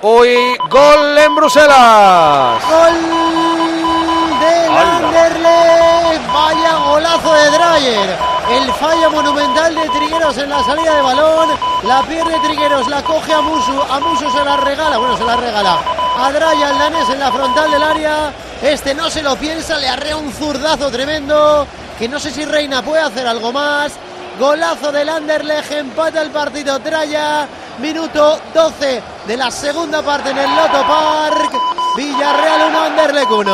Hoy gol en Bruselas. Gol de Anderlecht. Vaya golazo de Dreyer. El fallo monumental de Trigueros en la salida de balón. La pierde Trigueros, la coge a Musu. A Musu se la regala. Bueno, se la regala. A Dreyer, al danés en la frontal del área. Este no se lo piensa, le arrea un zurdazo tremendo. Que no sé si Reina puede hacer algo más. Golazo del Anderlecht, empata el partido Traya. Minuto 12 de la segunda parte en el Loto Park. Villarreal 1, Anderlecht 1.